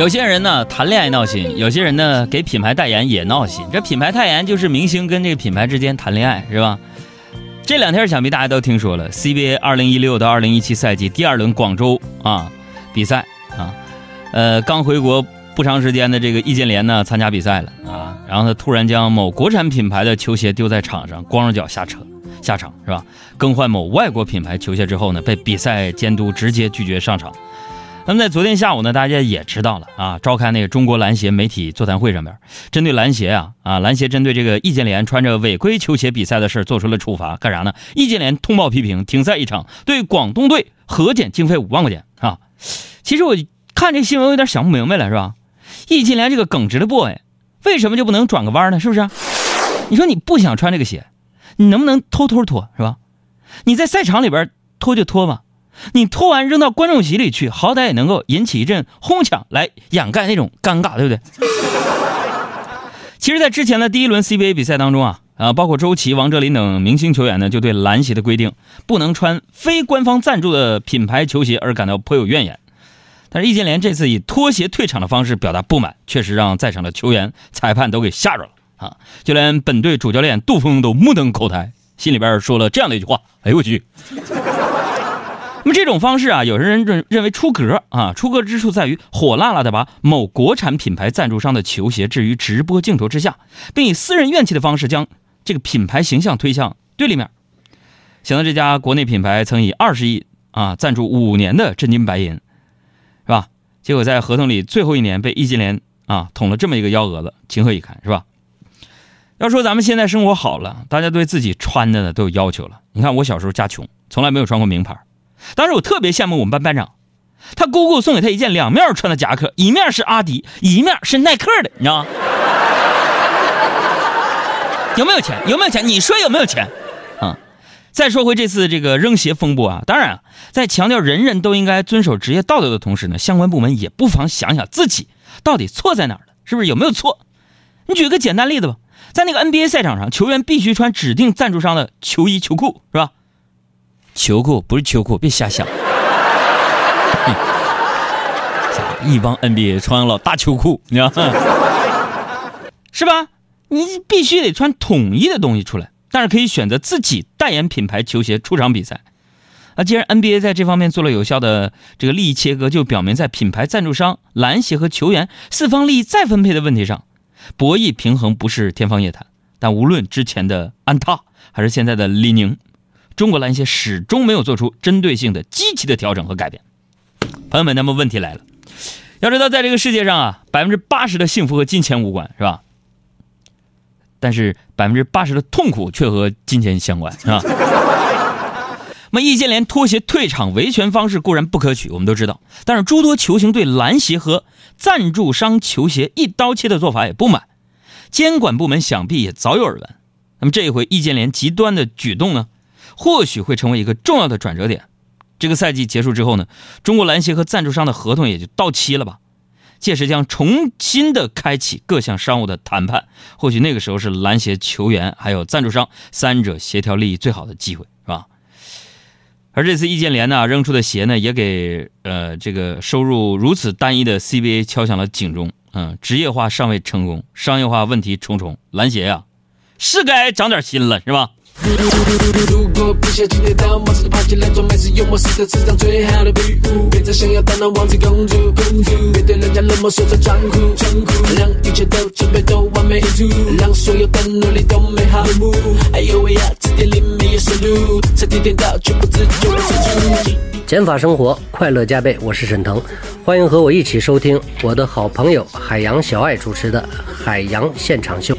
有些人呢谈恋爱闹心，有些人呢给品牌代言也闹心。这品牌代言就是明星跟这个品牌之间谈恋爱，是吧？这两天想必大家都听说了，CBA 二零一六到二零一七赛季第二轮广州啊比赛啊，呃，刚回国不长时间的这个易建联呢参加比赛了啊，然后他突然将某国产品牌的球鞋丢在场上，光着脚下车下场是吧？更换某外国品牌球鞋之后呢，被比赛监督直接拒绝上场。那么在昨天下午呢，大家也知道了啊，召开那个中国篮协媒体座谈会上面，针对篮协啊啊，篮协针对这个易建联穿着违规球鞋比赛的事做出了处罚，干啥呢？易建联通报批评，停赛一场，对广东队核减经费五万块钱啊。其实我看这新闻有点想不明白了，是吧？易建联这个耿直的 boy，为什么就不能转个弯呢？是不是？你说你不想穿这个鞋，你能不能偷偷脱，是吧？你在赛场里边脱就脱吧。你脱完扔到观众席里去，好歹也能够引起一阵哄抢，来掩盖那种尴尬，对不对？其实，在之前的第一轮 CBA 比赛当中啊，啊，包括周琦、王哲林等明星球员呢，就对篮协的规定不能穿非官方赞助的品牌球鞋而感到颇有怨言。但是易建联这次以脱鞋退场的方式表达不满，确实让在场的球员、裁判都给吓着了啊！就连本队主教练杜峰都目瞪口呆，心里边说了这样的一句话：“哎呦我去！”那么这种方式啊，有些人认认为出格啊，出格之处在于火辣辣的把某国产品牌赞助商的球鞋置于直播镜头之下，并以私人怨气的方式将这个品牌形象推向对立面。想到这家国内品牌曾以二十亿啊赞助五年的真金白银，是吧？结果在合同里最后一年被易建联啊捅了这么一个幺蛾子，情何以堪，是吧？要说咱们现在生活好了，大家对自己穿的呢都有要求了。你看我小时候家穷，从来没有穿过名牌。当时我特别羡慕我们班班长，他姑姑送给他一件两面穿的夹克，一面是阿迪，一面是耐克的，你知道吗？有没有钱？有没有钱？你说有没有钱？啊！再说回这次这个扔鞋风波啊，当然，在强调人人都应该遵守职业道德的同时呢，相关部门也不妨想想自己到底错在哪儿了，是不是有没有错？你举个简单例子吧，在那个 NBA 赛场上，球员必须穿指定赞助商的球衣球裤，是吧？秋裤不是秋裤，别瞎想。一帮 NBA 穿了大秋裤，你知道吗 是吧？你必须得穿统一的东西出来，但是可以选择自己代言品牌球鞋出场比赛。啊，既然 NBA 在这方面做了有效的这个利益切割，就表明在品牌赞助商、篮协和球员四方利益再分配的问题上，博弈平衡不是天方夜谭。但无论之前的安踏还是现在的李宁。中国篮协始终没有做出针对性的、积极的调整和改变。朋友们，那么问题来了，要知道，在这个世界上啊，百分之八十的幸福和金钱无关，是吧？但是百分之八十的痛苦却和金钱相关，是吧？那么易建联拖鞋退场维权方式固然不可取，我们都知道，但是诸多球星对篮协和赞助商球鞋一刀切的做法也不满，监管部门想必也早有耳闻。那么这一回易建联极端的举动呢？或许会成为一个重要的转折点。这个赛季结束之后呢，中国篮协和赞助商的合同也就到期了吧？届时将重新的开启各项商务的谈判。或许那个时候是篮协、球员还有赞助商三者协调利益最好的机会，是吧？而这次易建联呢扔出的鞋呢，也给呃这个收入如此单一的 CBA 敲响了警钟。嗯，职业化尚未成功，商业化问题重重，篮协呀，是该长点心了，是吧？如果不想今天到，马上爬起来，装没事幽默是这世上最好的礼物。别再想要当那王子公主，公主。别对人家冷漠说着装酷，装酷。让一切都准备都完美无误，让所有的努力都美好落幕。哎呦喂呀，字典里没有收入，才天天到，全部自就自助。减法生活，快乐加倍。我是沈腾，欢迎和我一起收听我的好朋友海洋小爱主持的《海洋现场秀》。